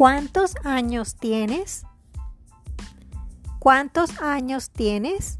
¿Cuántos años tienes? ¿Cuántos años tienes?